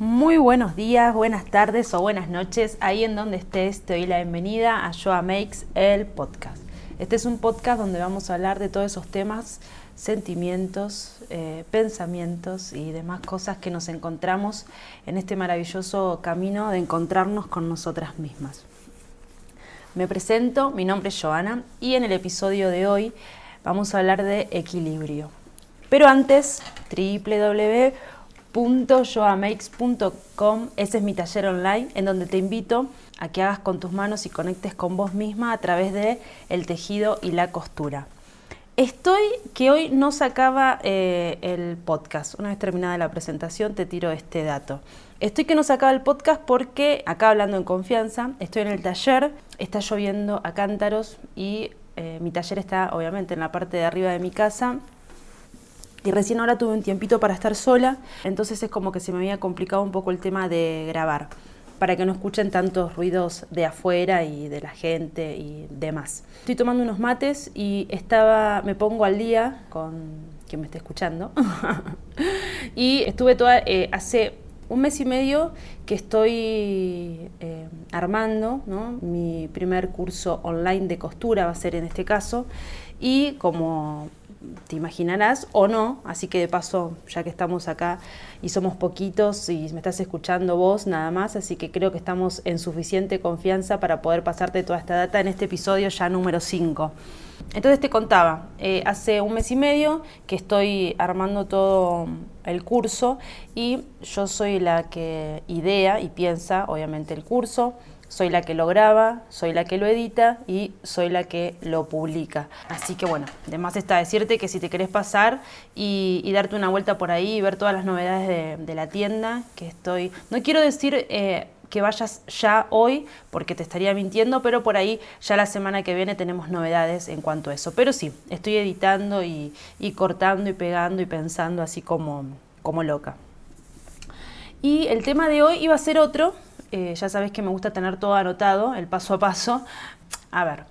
Muy buenos días, buenas tardes o buenas noches. Ahí en donde estés, te doy la bienvenida a Joa Makes, el podcast. Este es un podcast donde vamos a hablar de todos esos temas, sentimientos, eh, pensamientos y demás cosas que nos encontramos en este maravilloso camino de encontrarnos con nosotras mismas. Me presento, mi nombre es Joana y en el episodio de hoy vamos a hablar de equilibrio. Pero antes, www www.yoamakes.com. Ese es mi taller online en donde te invito a que hagas con tus manos y conectes con vos misma a través de el tejido y la costura. Estoy que hoy no sacaba eh, el podcast. Una vez terminada la presentación te tiro este dato. Estoy que no sacaba el podcast porque acá hablando en confianza, estoy en el taller, está lloviendo a cántaros y eh, mi taller está obviamente en la parte de arriba de mi casa y recién ahora tuve un tiempito para estar sola, entonces es como que se me había complicado un poco el tema de grabar, para que no escuchen tantos ruidos de afuera y de la gente y demás. Estoy tomando unos mates y estaba, me pongo al día con quien me esté escuchando. y estuve toda, eh, hace un mes y medio que estoy eh, armando mi primer curso online de costura, va a ser en este caso, y como te imaginarás o no, así que de paso, ya que estamos acá y somos poquitos y me estás escuchando vos nada más, así que creo que estamos en suficiente confianza para poder pasarte toda esta data en este episodio ya número 5. Entonces te contaba, eh, hace un mes y medio que estoy armando todo el curso y yo soy la que idea y piensa, obviamente, el curso soy la que lo graba, soy la que lo edita y soy la que lo publica. Así que bueno, además está decirte que si te querés pasar y, darte una vuelta por ahí y ver todas las novedades de, la tienda, que estoy, no quiero decir... Eh, que vayas ya hoy, porque te estaría mintiendo, pero por ahí ya la semana que viene tenemos novedades en cuanto a eso. Pero sí, estoy editando y, y cortando y pegando y pensando así como, como loca. Y el tema de hoy iba a ser otro, eh, ya sabes que me gusta tener todo anotado, el paso a paso. A ver,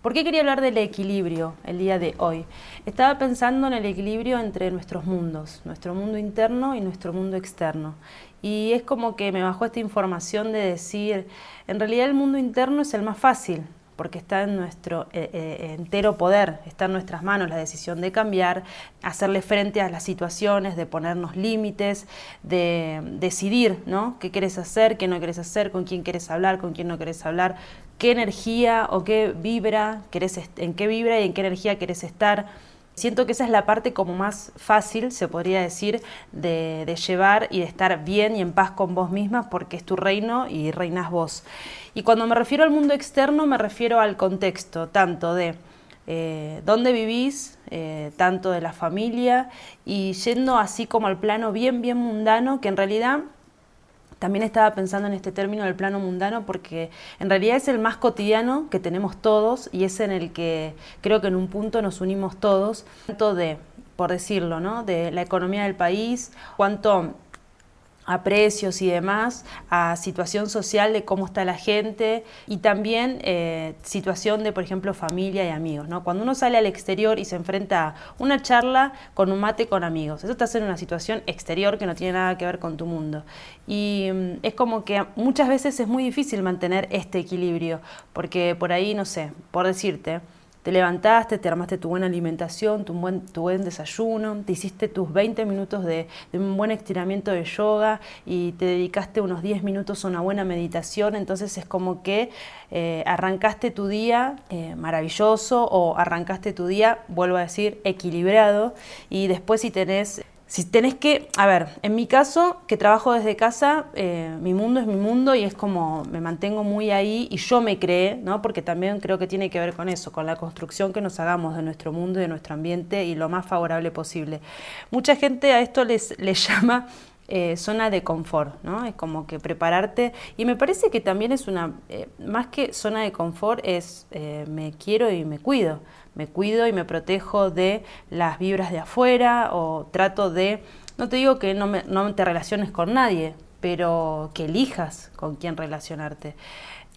¿por qué quería hablar del equilibrio el día de hoy? Estaba pensando en el equilibrio entre nuestros mundos, nuestro mundo interno y nuestro mundo externo. Y es como que me bajó esta información de decir, en realidad el mundo interno es el más fácil, porque está en nuestro eh, eh, entero poder, está en nuestras manos la decisión de cambiar, hacerle frente a las situaciones, de ponernos límites, de decidir ¿no? qué quieres hacer, qué no quieres hacer, con quién quieres hablar, con quién no quieres hablar, qué energía o qué vibra, querés, en qué vibra y en qué energía quieres estar Siento que esa es la parte como más fácil, se podría decir, de, llevar y de estar bien y en paz con vos misma porque es tu reino y reinas vos. Y cuando me refiero al mundo externo me refiero al contexto, tanto de eh, dónde vivís, eh, tanto de la familia y yendo así como al plano bien, bien mundano, que en realidad también estaba pensando en este término del plano mundano porque en realidad es el más cotidiano que tenemos todos y es en el que creo que en un punto nos unimos todos, tanto de, por decirlo, ¿no? de la economía del país, cuánto a precios y demás, a situación social de cómo está la gente y también eh, situación de, por ejemplo, familia y amigos. ¿no? Cuando uno sale al exterior y se enfrenta a una charla con un mate con amigos, eso está en una situación exterior que no tiene nada que ver con tu mundo. Y mm, es como que muchas veces es muy difícil mantener este equilibrio, porque por ahí, no sé, por decirte, te levantaste, te armaste tu buena alimentación, tu buen, tu buen desayuno, te hiciste tus 20 minutos de, un buen estiramiento de yoga y te dedicaste unos 10 minutos a una buena meditación, entonces es como que eh, arrancaste tu día eh, maravilloso o arrancaste tu día, vuelvo a decir, equilibrado. Y después si tenés si tenés que, a ver, en mi caso, que trabajo desde casa, eh, mi mundo es mi mundo y es como me mantengo muy ahí y yo me creé, ¿no? Porque también creo que tiene que ver con eso, con la construcción que nos hagamos de nuestro mundo y de nuestro ambiente y lo más favorable posible. Mucha gente a esto les, llama eh, zona de confort, ¿no? Es como que prepararte y me parece que también es una, eh, más que zona de confort, es me quiero y me cuido me cuido y me protejo de las vibras de afuera o trato de, no te digo que no, te relaciones con nadie, pero que elijas con quién relacionarte.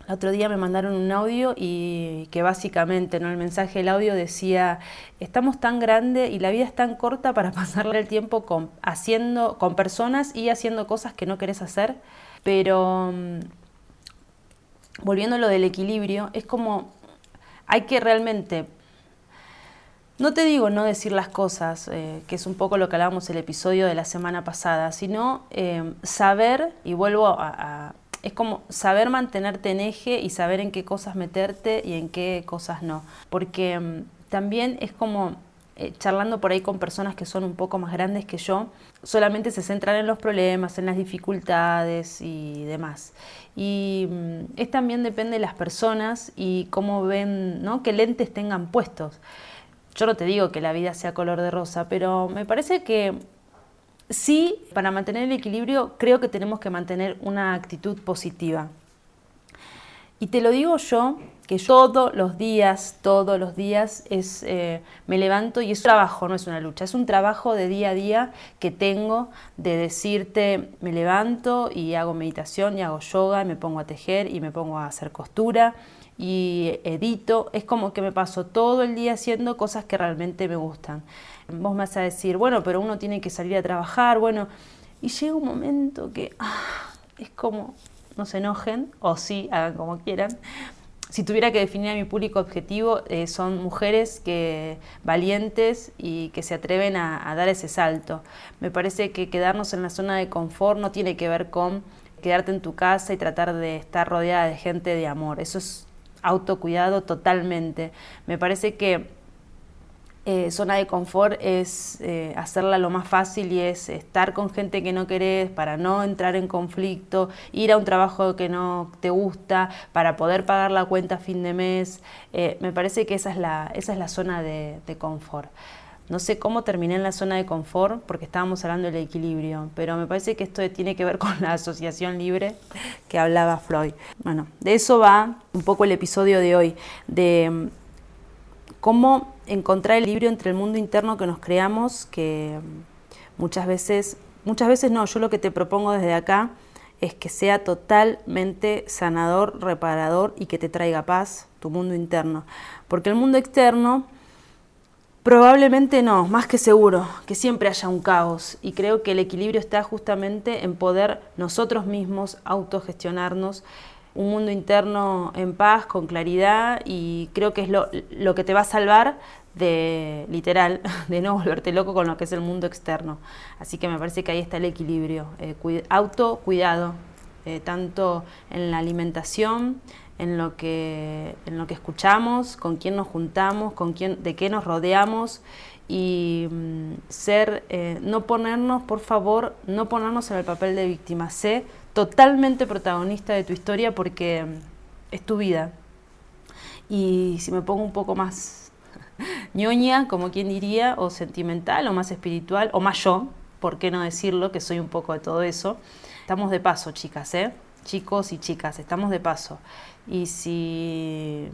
El otro día me mandaron un audio y que básicamente, ¿no? El mensaje del audio decía, estamos tan grandes y la vida es tan corta para pasarle el tiempo con, haciendo, con personas y haciendo cosas que no querés hacer. Pero mm, volviendo a lo del equilibrio, es como hay que realmente no te digo no decir las cosas, eh, que es un poco lo que hablábamos el episodio de la semana pasada, sino eh, saber, y vuelvo a, es como saber mantenerte en eje y saber en qué cosas meterte y en qué cosas no. Porque mm, también es como eh, charlando por ahí con personas que son un poco más grandes que yo, solamente se centran en los problemas, en las dificultades y demás. Y mm, es también depende de las personas y cómo ven, ¿no? qué lentes tengan puestos. Yo no te digo que la vida sea color de rosa, pero me parece que Sí, para mantener el equilibrio creo que tenemos que mantener una actitud positiva. Y te lo digo yo, que todos los días, todos los días es, eh, me levanto y es un trabajo, no es una lucha, es un trabajo de día a día que tengo de decirte, me levanto y hago meditación y hago yoga, y me pongo a tejer y me pongo a hacer costura y edito, es como que me paso todo el día haciendo cosas que realmente me gustan. Vos me vas a decir, bueno, pero uno tiene que salir a trabajar, bueno, y llega un momento que ah, es como, no se enojen, o sí, hagan como quieran. Si tuviera que definir a mi público objetivo, eh, son mujeres que valientes y que se atreven a, a dar ese salto. Me parece que quedarnos en la zona de confort no tiene que ver con quedarte en tu casa y tratar de estar rodeada de gente de amor. Eso es autocuidado totalmente. Me parece que eh, zona de confort es eh, hacerla lo más fácil y es estar con gente que no querés para no entrar en conflicto, ir a un trabajo que no te gusta para poder pagar la cuenta a fin de mes. Eh, me parece que esa es la, esa es la zona de, confort. No sé cómo terminé en la zona de confort porque estábamos hablando del equilibrio, pero me parece que esto tiene que ver con la asociación libre que hablaba Freud. Bueno, de eso va un poco el episodio de hoy, de cómo encontrar el equilibrio entre el mundo interno que nos creamos, que muchas veces, muchas veces no, yo lo que te propongo desde acá es que sea totalmente sanador, reparador y que te traiga paz tu mundo interno. Porque el mundo externo probablemente no, más que seguro, que siempre haya un caos. Y creo que el equilibrio está justamente en poder nosotros mismos autogestionarnos un mundo interno en paz, con claridad, y creo que es lo, que te va a salvar de, literal, de no volverte loco con lo que es el mundo externo. Así que me parece que ahí está el equilibrio, eh, autocuidado, eh, tanto en la alimentación, en lo, que, en lo que escuchamos, con quién nos juntamos, con quién, de qué nos rodeamos y mm, ser, eh, no ponernos, por favor, no ponernos en el papel de víctima. Sé totalmente protagonista de tu historia porque es tu vida. Y si me pongo un poco más ñoña, como quien diría, o sentimental, o más espiritual, o más yo, ¿por qué no decirlo? Que soy un poco de todo eso. Estamos de paso, chicas, ¿eh? Chicos y chicas, estamos de paso. Y si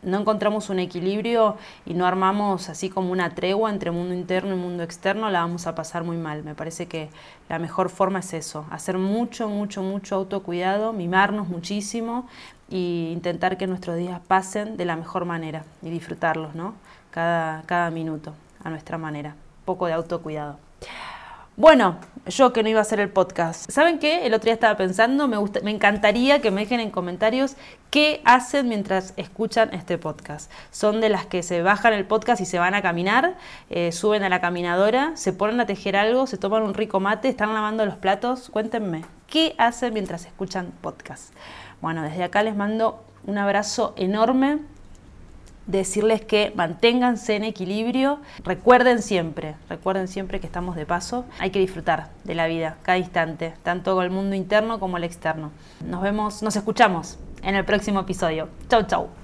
no encontramos un equilibrio y no armamos así como una tregua entre mundo interno y mundo externo, la vamos a pasar muy mal. Me parece que la mejor forma es eso, hacer mucho, mucho, mucho autocuidado, mimarnos muchísimo e intentar que nuestros días pasen de la mejor manera y disfrutarlos, ¿no? Cada, cada minuto, a nuestra manera. Poco de autocuidado. Bueno, yo que no iba a hacer el podcast. ¿Saben qué? El otro día estaba pensando, me, encantaría que me dejen en comentarios qué hacen mientras escuchan este podcast. Son de las que se bajan el podcast y se van a caminar, eh, suben a la caminadora, se ponen a tejer algo, se toman un rico mate, están lavando los platos. Cuéntenme, ¿qué hacen mientras escuchan podcast? Bueno, desde acá les mando un abrazo enorme decirles que manténganse en equilibrio, recuerden siempre, recuerden siempre que estamos de paso, hay que disfrutar de la vida cada instante, tanto con el mundo interno como el externo. Nos vemos, nos escuchamos en el próximo episodio. Chau, chau.